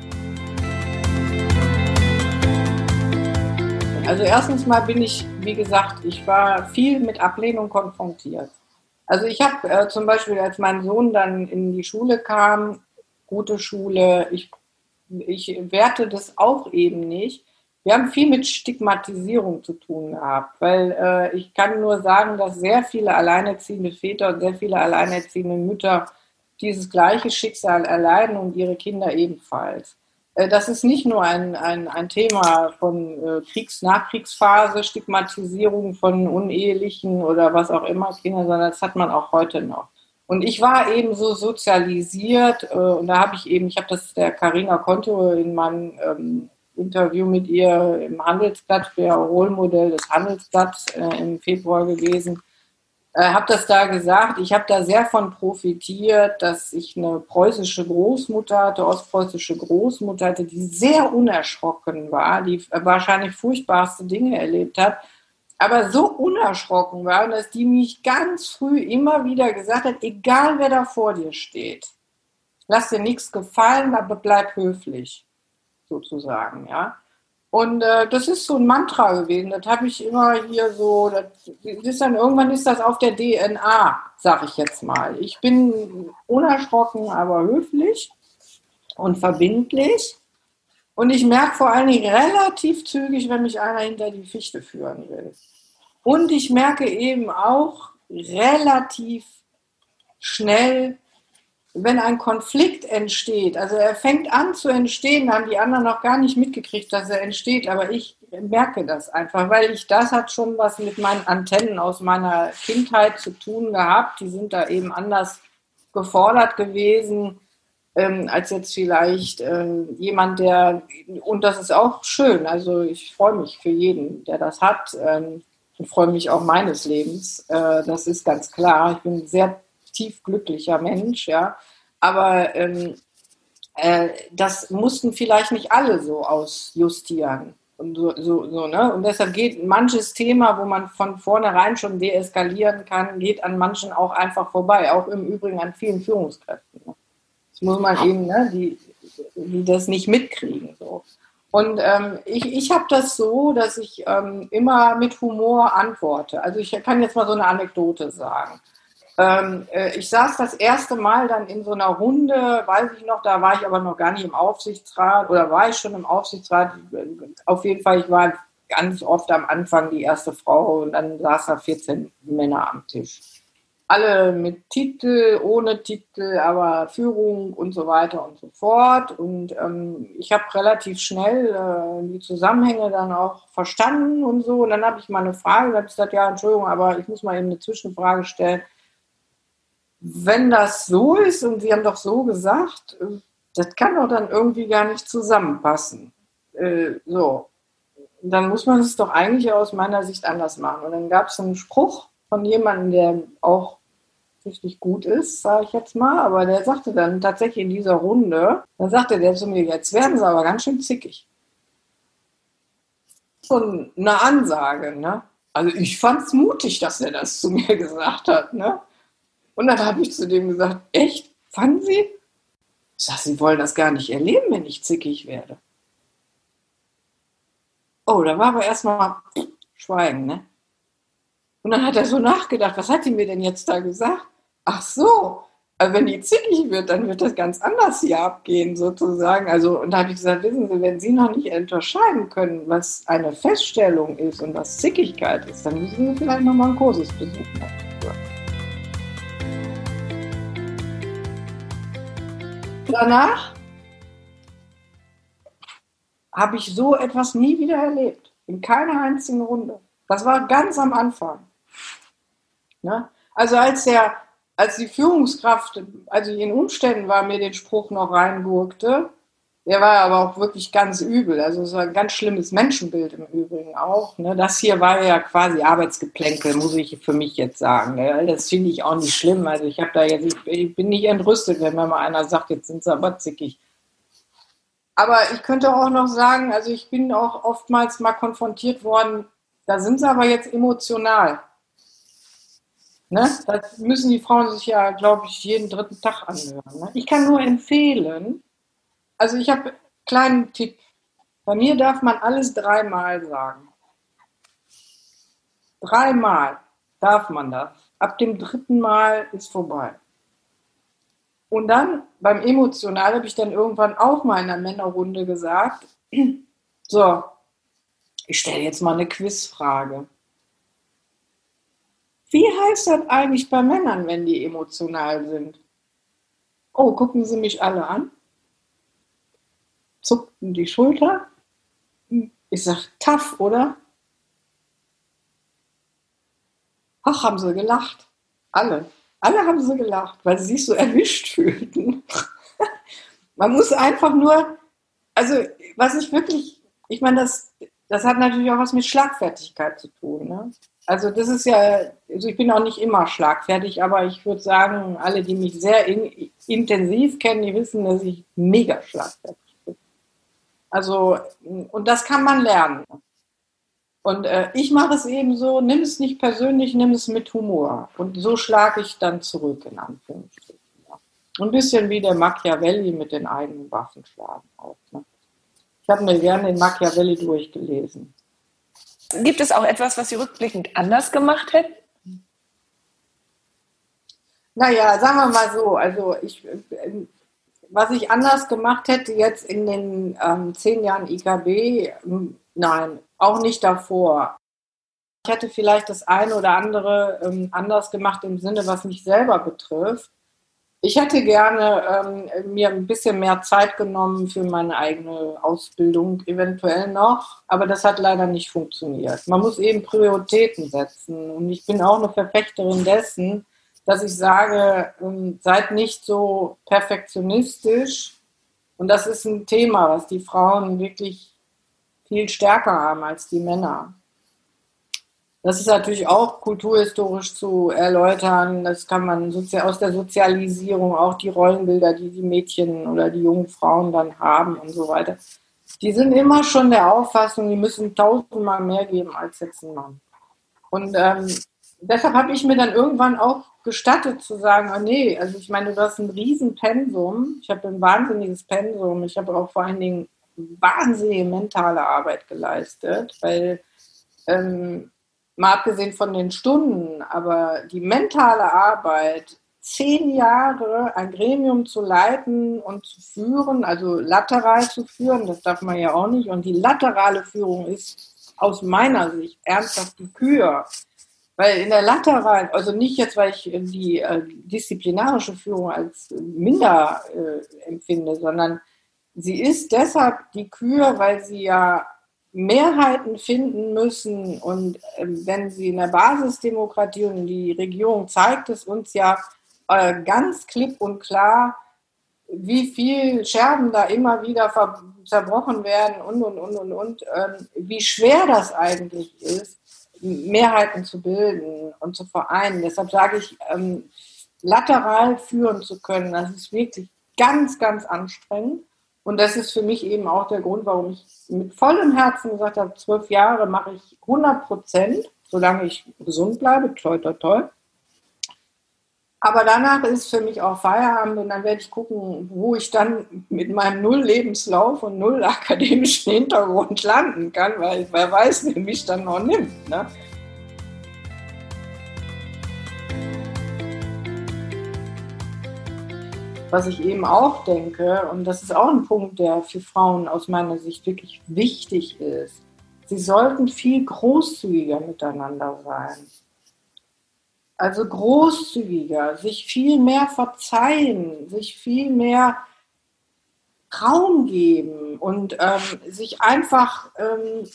Also erstens mal bin ich, wie gesagt, ich war viel mit Ablehnung konfrontiert. Also ich habe äh, zum Beispiel, als mein Sohn dann in die Schule kam, gute Schule, ich, ich werte das auch eben nicht. Wir haben viel mit Stigmatisierung zu tun gehabt, weil äh, ich kann nur sagen, dass sehr viele alleinerziehende Väter und sehr viele alleinerziehende Mütter dieses gleiche Schicksal erleiden und ihre Kinder ebenfalls. Äh, das ist nicht nur ein, ein, ein Thema von äh, Kriegs-, Nachkriegsphase, Stigmatisierung von unehelichen oder was auch immer Kindern, sondern das hat man auch heute noch. Und ich war eben so sozialisiert äh, und da habe ich eben, ich habe das der Carina Konto in meinem ähm, Interview mit ihr im Handelsblatt, der Rollmodell des Handelsblatts äh, im Februar gewesen, äh, habe das da gesagt. Ich habe da sehr von profitiert, dass ich eine preußische Großmutter hatte, ostpreußische Großmutter hatte, die sehr unerschrocken war, die wahrscheinlich furchtbarste Dinge erlebt hat, aber so unerschrocken war, dass die mich ganz früh immer wieder gesagt hat, egal wer da vor dir steht, lass dir nichts gefallen, aber bleib höflich, sozusagen, ja. Und äh, das ist so ein Mantra gewesen. Das habe ich immer hier so. Das ist dann irgendwann ist das auf der DNA, sag ich jetzt mal. Ich bin unerschrocken, aber höflich und verbindlich. Und ich merke vor allen Dingen relativ zügig, wenn mich einer hinter die Fichte führen will. Und ich merke eben auch relativ schnell, wenn ein Konflikt entsteht, also er fängt an zu entstehen, haben die anderen noch gar nicht mitgekriegt, dass er entsteht, aber ich merke das einfach, weil ich das hat schon was mit meinen Antennen aus meiner Kindheit zu tun gehabt. Die sind da eben anders gefordert gewesen ähm, als jetzt vielleicht äh, jemand, der, und das ist auch schön, also ich freue mich für jeden, der das hat ähm, und freue mich auch meines Lebens. Äh, das ist ganz klar. Ich bin sehr tief glücklicher Mensch, ja. Aber ähm, äh, das mussten vielleicht nicht alle so ausjustieren. Und, so, so, so, ne? und deshalb geht manches Thema, wo man von vornherein schon deeskalieren kann, geht an manchen auch einfach vorbei, auch im Übrigen an vielen Führungskräften. Ne? Das muss man eben, ne, die, die das nicht mitkriegen. So. Und ähm, ich, ich habe das so, dass ich ähm, immer mit Humor antworte. Also ich kann jetzt mal so eine Anekdote sagen. Ähm, äh, ich saß das erste Mal dann in so einer Runde, weiß ich noch, da war ich aber noch gar nicht im Aufsichtsrat oder war ich schon im Aufsichtsrat. Auf jeden Fall, ich war ganz oft am Anfang die erste Frau und dann saß da 14 Männer am Tisch. Alle mit Titel, ohne Titel, aber Führung und so weiter und so fort. Und ähm, ich habe relativ schnell äh, die Zusammenhänge dann auch verstanden und so. Und dann habe ich mal eine Frage, habe gesagt, ja, Entschuldigung, aber ich muss mal eben eine Zwischenfrage stellen wenn das so ist und Sie haben doch so gesagt, äh, das kann doch dann irgendwie gar nicht zusammenpassen. Äh, so, dann muss man es doch eigentlich aus meiner Sicht anders machen. Und dann gab es einen Spruch von jemandem, der auch richtig gut ist, sage ich jetzt mal, aber der sagte dann tatsächlich in dieser Runde, dann sagte der zu mir, jetzt werden sie aber ganz schön zickig. So eine Ansage, ne? Also ich fand es mutig, dass er das zu mir (laughs) gesagt hat, ne? Und dann habe ich zu dem gesagt, echt? Fanden Sie? Ich sage, Sie wollen das gar nicht erleben, wenn ich zickig werde. Oh, da war aber erstmal Schweigen, ne? Und dann hat er so nachgedacht, was hat die mir denn jetzt da gesagt? Ach so, Also wenn die zickig wird, dann wird das ganz anders hier abgehen, sozusagen. Also, und da habe ich gesagt, wissen Sie, wenn Sie noch nicht unterscheiden können, was eine Feststellung ist und was Zickigkeit ist, dann müssen Sie vielleicht nochmal einen Kursus besuchen. Danach habe ich so etwas nie wieder erlebt. In keiner einzigen Runde. Das war ganz am Anfang. Ne? Also als der als die Führungskraft, also in Umständen war, mir den Spruch noch reingurkte, der war aber auch wirklich ganz übel. Also es war ein ganz schlimmes Menschenbild im Übrigen auch. Ne? Das hier war ja quasi Arbeitsgeplänkel, muss ich für mich jetzt sagen. Ne? Das finde ich auch nicht schlimm. Also ich habe da jetzt, ich bin nicht entrüstet, wenn mir mal einer sagt, jetzt sind sie aber zickig. Aber ich könnte auch noch sagen, also ich bin auch oftmals mal konfrontiert worden, da sind sie aber jetzt emotional. Ne? Das müssen die Frauen sich ja, glaube ich, jeden dritten Tag anhören. Ne? Ich kann nur empfehlen, also ich habe einen kleinen Tipp. Bei mir darf man alles dreimal sagen. Dreimal darf man das. Ab dem dritten Mal ist vorbei. Und dann beim Emotional habe ich dann irgendwann auch mal in der Männerrunde gesagt, (clears throat) so, ich stelle jetzt mal eine Quizfrage. Wie heißt das eigentlich bei Männern, wenn die emotional sind? Oh, gucken Sie mich alle an. Zuckten die Schulter. Ich sage, tough, oder? Ach, haben sie gelacht. Alle. Alle haben sie gelacht, weil sie sich so erwischt fühlten. (laughs) Man muss einfach nur, also was ich wirklich, ich meine, das, das hat natürlich auch was mit Schlagfertigkeit zu tun. Ne? Also das ist ja, also ich bin auch nicht immer schlagfertig, aber ich würde sagen, alle, die mich sehr in, intensiv kennen, die wissen, dass ich mega schlagfertig bin. Also, und das kann man lernen. Und äh, ich mache es eben so, nimm es nicht persönlich, nimm es mit Humor. Und so schlage ich dann zurück, in Anführungsstrichen. Ja. Ein bisschen wie der Machiavelli mit den eigenen Waffen schlagen auch. Ne? Ich habe mir gerne den Machiavelli durchgelesen. Gibt es auch etwas, was Sie rückblickend anders gemacht hätten? Naja, sagen wir mal so, also ich, was ich anders gemacht hätte jetzt in den ähm, zehn Jahren IKB, nein, auch nicht davor. Ich hätte vielleicht das eine oder andere ähm, anders gemacht im Sinne, was mich selber betrifft. Ich hätte gerne ähm, mir ein bisschen mehr Zeit genommen für meine eigene Ausbildung, eventuell noch, aber das hat leider nicht funktioniert. Man muss eben Prioritäten setzen und ich bin auch eine Verfechterin dessen, dass ich sage, ähm, seid nicht so perfektionistisch und das ist ein Thema, was die Frauen wirklich viel stärker haben als die Männer. Das ist natürlich auch kulturhistorisch zu erläutern. Das kann man aus der Sozialisierung, auch die Rollenbilder, die die Mädchen oder die jungen Frauen dann haben und so weiter. Die sind immer schon der Auffassung, die müssen tausendmal mehr geben als jetzt ein Mann. Und ähm, deshalb habe ich mir dann irgendwann auch gestattet zu sagen, oh nee, also ich meine, du hast ein Riesenpensum. Ich habe ein wahnsinniges Pensum. Ich habe auch vor allen Dingen wahnsinnige mentale Arbeit geleistet, weil ähm, mal abgesehen von den Stunden, aber die mentale Arbeit, zehn Jahre ein Gremium zu leiten und zu führen, also lateral zu führen, das darf man ja auch nicht. Und die laterale Führung ist aus meiner Sicht ernsthaft die Kür. Weil in der lateralen, also nicht jetzt, weil ich die äh, disziplinarische Führung als minder äh, empfinde, sondern sie ist deshalb die Kür, weil sie ja Mehrheiten finden müssen. Und ähm, wenn Sie in der Basisdemokratie und die Regierung zeigt es uns ja äh, ganz klipp und klar, wie viel Scherben da immer wieder zerbrochen werden und, und, und, und, und, ähm, wie schwer das eigentlich ist, Mehrheiten zu bilden und zu vereinen. Deshalb sage ich, ähm, lateral führen zu können, das ist wirklich ganz, ganz anstrengend. Und das ist für mich eben auch der Grund, warum ich mit vollem Herzen gesagt habe, zwölf Jahre mache ich 100 Prozent, solange ich gesund bleibe, toi, toi, toi. Aber danach ist für mich auch Feierabend und dann werde ich gucken, wo ich dann mit meinem Null-Lebenslauf und null akademischen Hintergrund landen kann, weil wer weiß, wer mich dann noch nimmt. Ne? Was ich eben auch denke, und das ist auch ein Punkt, der für Frauen aus meiner Sicht wirklich wichtig ist, sie sollten viel großzügiger miteinander sein. Also großzügiger, sich viel mehr verzeihen, sich viel mehr Raum geben und ähm, sich einfach ähm,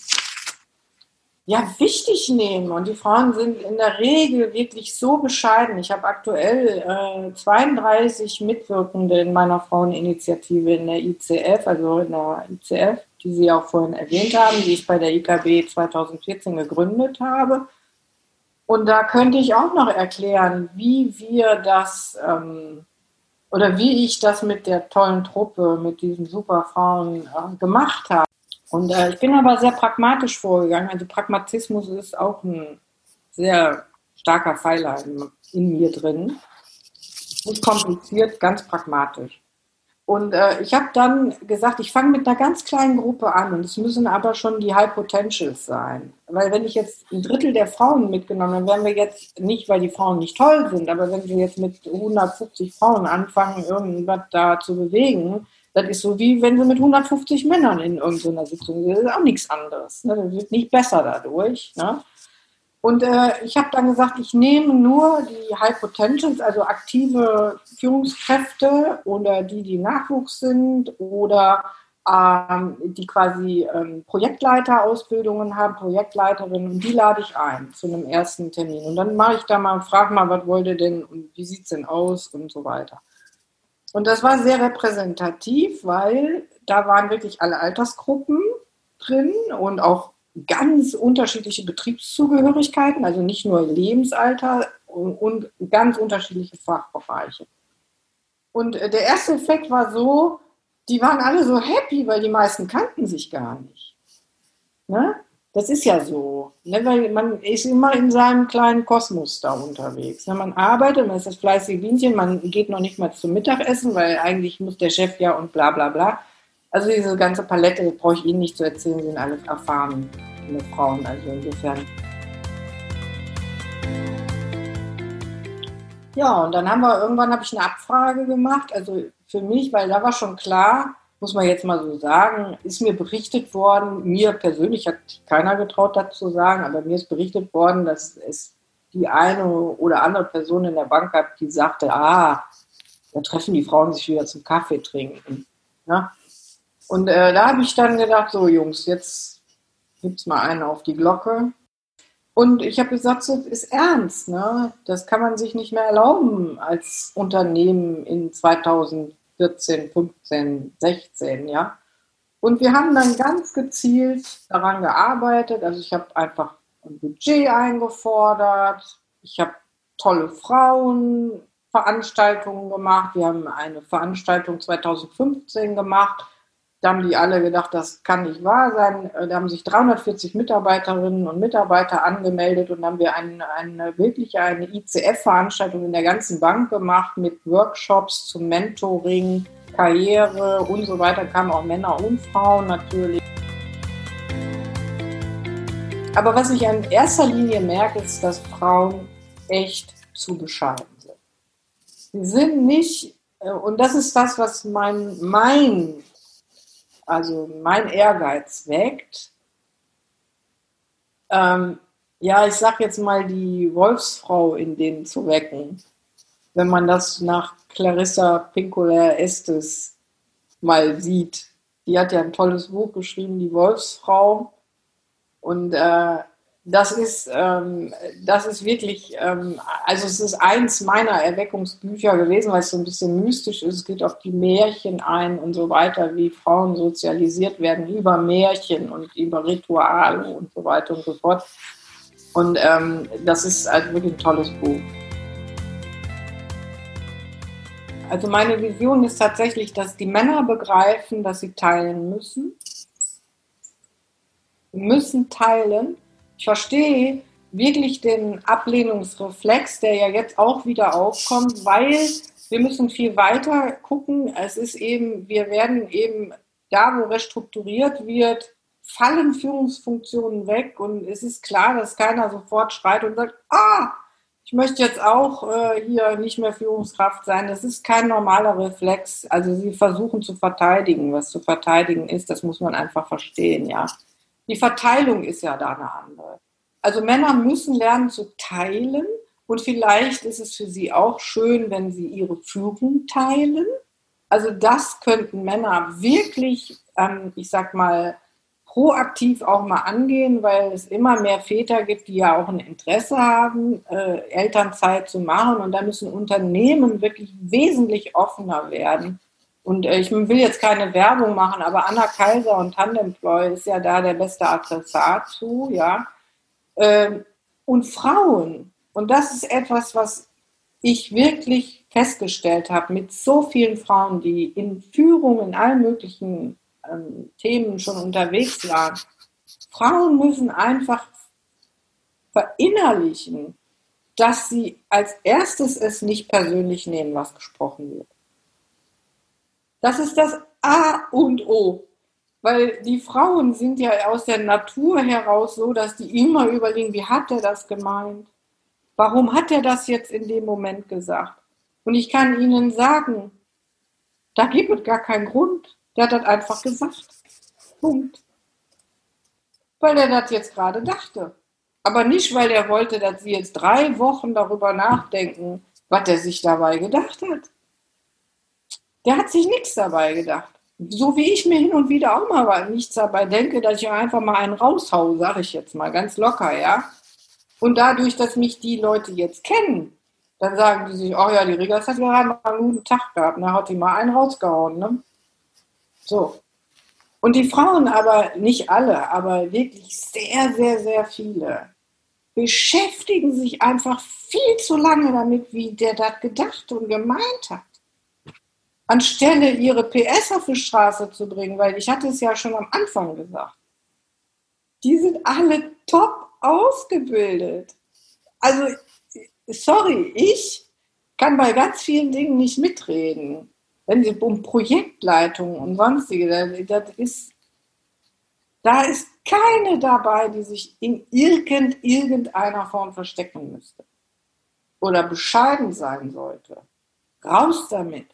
ja, wichtig nehmen. Und die Frauen sind in der Regel wirklich so bescheiden. Ich habe aktuell äh, 32 Mitwirkende in meiner Fraueninitiative in der ICF, also in der ICF, die Sie auch vorhin erwähnt haben, die ich bei der IKB 2014 gegründet habe. Und da könnte ich auch noch erklären, wie wir das ähm, oder wie ich das mit der tollen Truppe, mit diesen super Frauen äh, gemacht habe. Und äh, ich bin aber sehr pragmatisch vorgegangen. Also Pragmatismus ist auch ein sehr starker Pfeiler in, in mir drin. Nicht kompliziert, ganz pragmatisch. Und äh, ich habe dann gesagt, ich fange mit einer ganz kleinen Gruppe an und es müssen aber schon die High Potentials sein. Weil wenn ich jetzt ein Drittel der Frauen mitgenommen, dann wären wir jetzt nicht, weil die Frauen nicht toll sind, aber wenn wir jetzt mit 150 Frauen anfangen, irgendwas da zu bewegen, das ist so wie wenn sie mit 150 Männern in irgendeiner Sitzung sind. Das ist auch nichts anderes. Ne? Das wird nicht besser dadurch. Ne? Und äh, ich habe dann gesagt, ich nehme nur die High Potentials, also aktive Führungskräfte oder die, die Nachwuchs sind oder ähm, die quasi ähm, Projektleiterausbildungen haben, Projektleiterinnen, und die lade ich ein zu einem ersten Termin. Und dann mache ich da mal, frage mal, was wollt ihr denn und wie sieht es denn aus und so weiter. Und das war sehr repräsentativ, weil da waren wirklich alle Altersgruppen drin und auch ganz unterschiedliche Betriebszugehörigkeiten, also nicht nur Lebensalter und, und ganz unterschiedliche Fachbereiche. Und äh, der erste Effekt war so, die waren alle so happy, weil die meisten kannten sich gar nicht. Ne? Das ist ja so. Ne? Weil man ist immer in seinem kleinen Kosmos da unterwegs. Ne? Man arbeitet, man ist das fleißige Bienchen, man geht noch nicht mal zum Mittagessen, weil eigentlich muss der Chef ja und bla bla bla. Also diese ganze Palette, brauche ich Ihnen nicht zu erzählen, sind alle erfahrene Frauen. Also insofern. Ja, und dann haben wir irgendwann habe ich eine Abfrage gemacht. Also für mich, weil da war schon klar, muss man jetzt mal so sagen, ist mir berichtet worden, mir persönlich hat keiner getraut, das zu sagen, aber mir ist berichtet worden, dass es die eine oder andere Person in der Bank gab, die sagte, ah, da treffen die Frauen sich wieder zum Kaffee trinken. Ja? Und äh, da habe ich dann gedacht, so Jungs, jetzt gibt es mal einen auf die Glocke. Und ich habe gesagt, so ist ernst, ne? Das kann man sich nicht mehr erlauben als Unternehmen in 2000 14, 15, 16, ja. Und wir haben dann ganz gezielt daran gearbeitet. Also ich habe einfach ein Budget eingefordert. Ich habe tolle Frauenveranstaltungen gemacht. Wir haben eine Veranstaltung 2015 gemacht da haben die alle gedacht, das kann nicht wahr sein. Äh, da haben sich 340 Mitarbeiterinnen und Mitarbeiter angemeldet und haben wir eine, eine wirklich eine ICF-Veranstaltung in der ganzen Bank gemacht mit Workshops zum Mentoring, Karriere und so weiter. Kamen auch Männer und Frauen natürlich. Aber was ich in erster Linie merke, ist, dass Frauen echt zu bescheiden sind. Sie sind nicht, äh, und das ist das, was mein, mein also mein Ehrgeiz weckt. Ähm, ja, ich sag jetzt mal, die Wolfsfrau in denen zu wecken, wenn man das nach Clarissa Pinkola Estes mal sieht. Die hat ja ein tolles Buch geschrieben, Die Wolfsfrau. Und äh, das ist, ähm, das ist wirklich, ähm, also es ist eins meiner Erweckungsbücher gewesen, weil es so ein bisschen mystisch ist. Es geht auf die Märchen ein und so weiter, wie Frauen sozialisiert werden über Märchen und über Rituale und so weiter und so fort. Und ähm, das ist also wirklich ein tolles Buch. Also meine Vision ist tatsächlich, dass die Männer begreifen, dass sie teilen müssen. müssen teilen ich verstehe wirklich den Ablehnungsreflex, der ja jetzt auch wieder aufkommt, weil wir müssen viel weiter gucken. Es ist eben, wir werden eben da, wo restrukturiert wird, fallen Führungsfunktionen weg und es ist klar, dass keiner sofort schreit und sagt, ah, ich möchte jetzt auch äh, hier nicht mehr Führungskraft sein. Das ist kein normaler Reflex. Also sie versuchen zu verteidigen. Was zu verteidigen ist, das muss man einfach verstehen, ja. Die Verteilung ist ja da eine andere. Also Männer müssen lernen zu teilen und vielleicht ist es für sie auch schön, wenn sie ihre Führung teilen. Also das könnten Männer wirklich, ähm, ich sag mal, proaktiv auch mal angehen, weil es immer mehr Väter gibt, die ja auch ein Interesse haben, äh, Elternzeit zu machen. Und da müssen Unternehmen wirklich wesentlich offener werden. Und äh, ich will jetzt keine Werbung machen, aber Anna Kaiser und Tandemploy ist ja da der beste Adressat zu, ja. Ähm, und Frauen, und das ist etwas, was ich wirklich festgestellt habe mit so vielen Frauen, die in Führung in allen möglichen ähm, Themen schon unterwegs waren. Frauen müssen einfach verinnerlichen, dass sie als erstes es nicht persönlich nehmen, was gesprochen wird. Das ist das A und O. Weil die Frauen sind ja aus der Natur heraus so, dass die immer überlegen, wie hat er das gemeint? Warum hat er das jetzt in dem Moment gesagt? Und ich kann Ihnen sagen, da gibt es gar keinen Grund. Der hat das einfach gesagt. Punkt. Weil er das jetzt gerade dachte. Aber nicht, weil er wollte, dass sie jetzt drei Wochen darüber nachdenken, was er sich dabei gedacht hat. Der hat sich nichts dabei gedacht. So wie ich mir hin und wieder auch mal nichts dabei denke, dass ich einfach mal einen raushau, sage ich jetzt mal ganz locker, ja. Und dadurch, dass mich die Leute jetzt kennen, dann sagen die sich, oh ja, die Regas hat gerade mal einen guten Tag gehabt, da hat die mal einen rausgehauen, ne? So. Und die Frauen aber, nicht alle, aber wirklich sehr, sehr, sehr viele, beschäftigen sich einfach viel zu lange damit, wie der das gedacht und gemeint hat. Anstelle ihre PS auf die Straße zu bringen, weil ich hatte es ja schon am Anfang gesagt. Die sind alle top ausgebildet. Also, sorry, ich kann bei ganz vielen Dingen nicht mitreden wenn es um Projektleitung und sonstige, das ist, da ist keine dabei, die sich in irgend, irgendeiner Form verstecken müsste oder bescheiden sein sollte. Raus damit.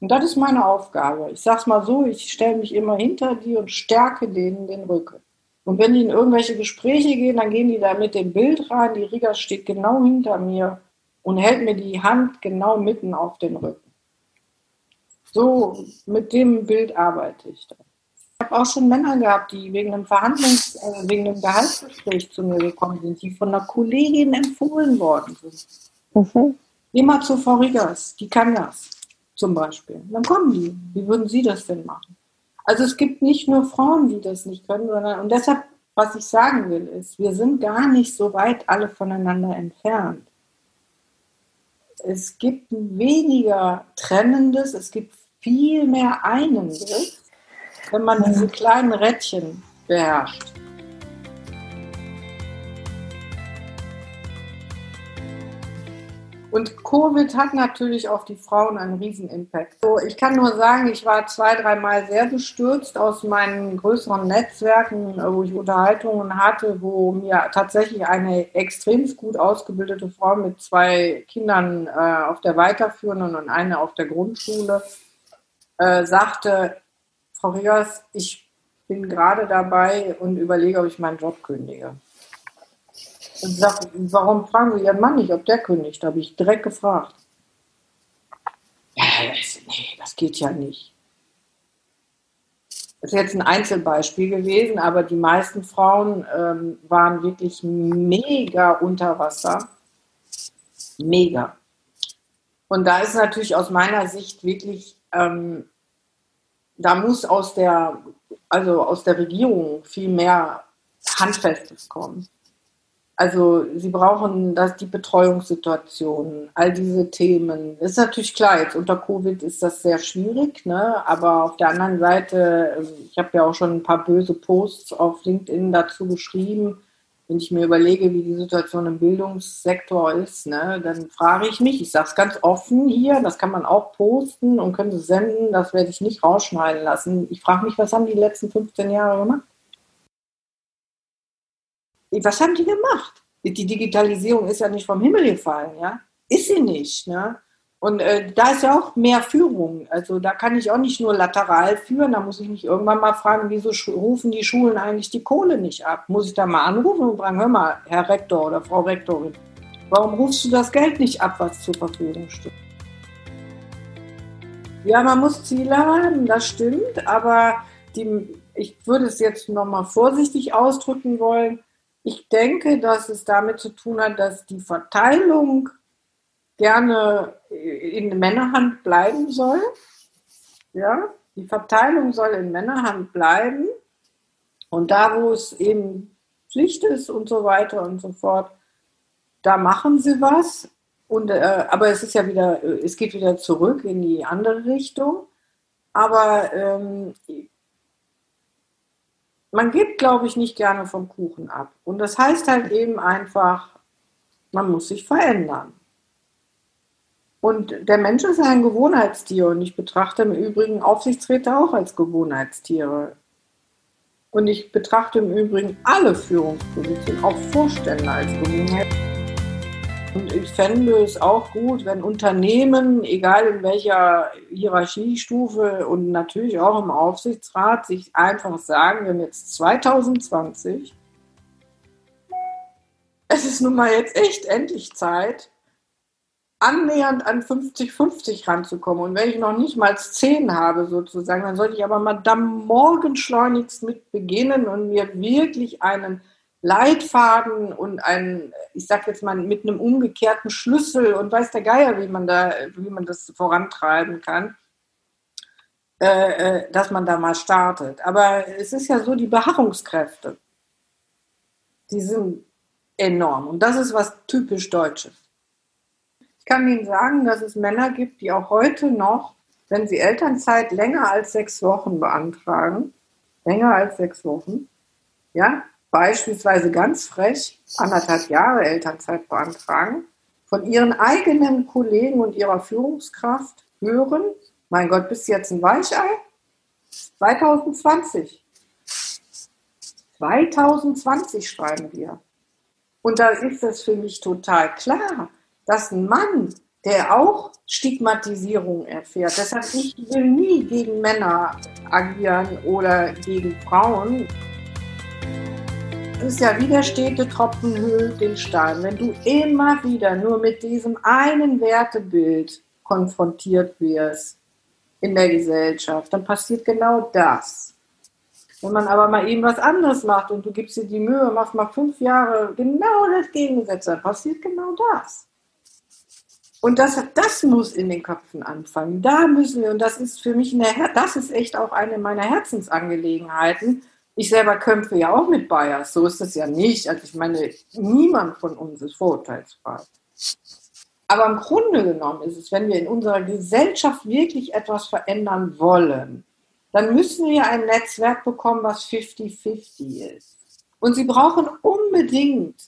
Und das ist meine Aufgabe. Ich sage es mal so, ich stelle mich immer hinter die und stärke denen den Rücken. Und wenn die in irgendwelche Gespräche gehen, dann gehen die da mit dem Bild rein. Die Riga steht genau hinter mir und hält mir die Hand genau mitten auf den Rücken. So, mit dem Bild arbeite ich da. Ich habe auch schon Männer gehabt, die wegen einem Verhandlungs-, äh, wegen einem Gehaltsgespräch zu mir gekommen sind, die von einer Kollegin empfohlen worden sind. Mhm. Mal zu Frau Riggers, die kann das zum Beispiel. Dann kommen die. Wie würden Sie das denn machen? Also es gibt nicht nur Frauen, die das nicht können, sondern und deshalb, was ich sagen will, ist, wir sind gar nicht so weit alle voneinander entfernt. Es gibt weniger Trennendes, es gibt viel mehr einen Griff, wenn man diese kleinen Rädchen beherrscht. Und Covid hat natürlich auf die Frauen einen riesen Impact. So, ich kann nur sagen, ich war zwei, dreimal sehr bestürzt aus meinen größeren Netzwerken, wo ich Unterhaltungen hatte, wo mir tatsächlich eine extrem gut ausgebildete Frau mit zwei Kindern äh, auf der weiterführenden und eine auf der Grundschule äh, sagte, Frau Riggers, ich bin gerade dabei und überlege, ob ich meinen Job kündige. Und sag, warum fragen Sie Ihren Mann nicht, ob der kündigt? Habe ich direkt gefragt. Ja, das, nee, das geht ja nicht. Das ist jetzt ein Einzelbeispiel gewesen, aber die meisten Frauen ähm, waren wirklich mega unter Wasser. Mega. Und da ist natürlich aus meiner Sicht wirklich ähm, da muss aus der, also aus der Regierung viel mehr Handfestes kommen. Also sie brauchen das, die Betreuungssituation, all diese Themen. Ist natürlich klar, jetzt unter Covid ist das sehr schwierig, ne? aber auf der anderen Seite, ich habe ja auch schon ein paar böse Posts auf LinkedIn dazu geschrieben, wenn ich mir überlege, wie die Situation im Bildungssektor ist, ne, dann frage ich mich, ich sage es ganz offen hier, das kann man auch posten und können es senden, das werde ich nicht rausschneiden lassen. Ich frage mich, was haben die letzten 15 Jahre gemacht? Was haben die gemacht? die Digitalisierung ist ja nicht vom Himmel gefallen, ja. Ist sie nicht, ne? Und äh, da ist ja auch mehr Führung. Also da kann ich auch nicht nur lateral führen, da muss ich mich irgendwann mal fragen, wieso rufen die Schulen eigentlich die Kohle nicht ab? Muss ich da mal anrufen und fragen, hör mal, Herr Rektor oder Frau Rektorin, warum rufst du das Geld nicht ab, was zur Verfügung steht? Ja, man muss Ziele haben, das stimmt, aber die, ich würde es jetzt nochmal vorsichtig ausdrücken wollen. Ich denke, dass es damit zu tun hat, dass die Verteilung gerne in Männerhand bleiben soll. Ja, die Verteilung soll in Männerhand bleiben. Und da, wo es eben Pflicht ist und so weiter und so fort, da machen sie was. Und, äh, aber es ist ja wieder, es geht wieder zurück in die andere Richtung. Aber ähm, man gibt, glaube ich, nicht gerne vom Kuchen ab. Und das heißt halt eben einfach, man muss sich verändern. Und der Mensch ist ein Gewohnheitstier und ich betrachte im Übrigen Aufsichtsräte auch als Gewohnheitstiere. Und ich betrachte im Übrigen alle Führungspositionen, auch Vorstände als Gewohnheitstiere. Und ich fände es auch gut, wenn Unternehmen, egal in welcher Hierarchiestufe und natürlich auch im Aufsichtsrat, sich einfach sagen, wir haben jetzt 2020, es ist nun mal jetzt echt endlich Zeit, annähernd an 50-50 ranzukommen. Und wenn ich noch nicht mal 10 habe sozusagen, dann sollte ich aber mal dann morgen schleunigst mit beginnen und mir wirklich einen Leitfaden und einen, ich sag jetzt mal, mit einem umgekehrten Schlüssel und weiß der Geier, wie man da, wie man das vorantreiben kann, äh, äh dass man da mal startet. Aber es ist ja so, die Beharrungskräfte, die sind enorm. Und das ist was typisch Deutsches. Ich kann Ihnen sagen, dass es Männer gibt, die auch heute noch, wenn sie Elternzeit länger als sechs Wochen beantragen, länger als sechs Wochen, ja, beispielsweise ganz frech anderthalb Jahre Elternzeit beantragen, von ihren eigenen Kollegen und ihrer Führungskraft hören, mein Gott, bist du jetzt ein Weichei? 2020. 2020 schreiben wir. Und da ist es für mich total klar dass ein Mann, der auch Stigmatisierung erfährt, deshalb ich will nie gegen Männer agieren oder gegen Frauen. Ist ja wie der stete Tropfen höhlt den Stein. Wenn du immer wieder nur mit diesem einen Wertebild konfrontiert wirst in der Gesellschaft, dann passiert genau das. Wenn man aber mal eben was anderes macht und du gibst dir die Mühe, machst mal fünf Jahre genau das Gegensätze, dann passiert genau das. Und das, das muss in den Köpfen anfangen. Da müssen wir, und das ist für mich, eine, das ist echt auch eine meiner Herzensangelegenheiten. Ich selber kämpfe ja auch mit Bias, so ist es ja nicht. Also ich meine, niemand von uns ist vorurteilsfrei. Aber im Grunde genommen ist es, wenn wir in unserer Gesellschaft wirklich etwas verändern wollen, dann müssen wir ein Netzwerk bekommen, was 50-50 ist. Und sie brauchen unbedingt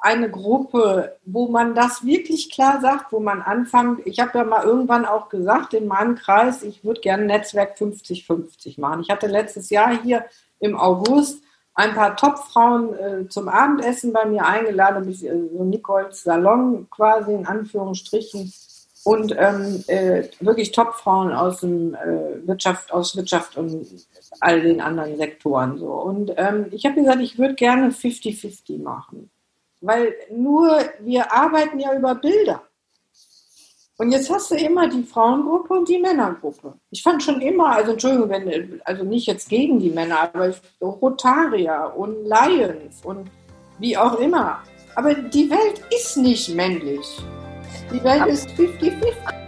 eine Gruppe, wo man das wirklich klar sagt, wo man anfängt. Ich habe ja mal irgendwann auch gesagt in meinem Kreis, ich würde gerne Netzwerk 50-50 machen. Ich hatte letztes Jahr hier im August ein paar Topfrauen äh, zum Abendessen bei mir eingeladen, ich, äh, so Nicoles Salon quasi in Anführungsstrichen und ähm, äh, wirklich Topfrauen aus dem äh, Wirtschaft, aus Wirtschaft und all den anderen Sektoren so. Und ähm, ich habe gesagt, ich würde gerne 50-50 machen. Weil nur wir arbeiten ja über Bilder. Und jetzt hast du immer die Frauengruppe und die Männergruppe. Ich fand schon immer, also Entschuldigung, wenn, also nicht jetzt gegen die Männer, aber Rotarier und Lions und wie auch immer. Aber die Welt ist nicht männlich. Die Welt ist 50-50.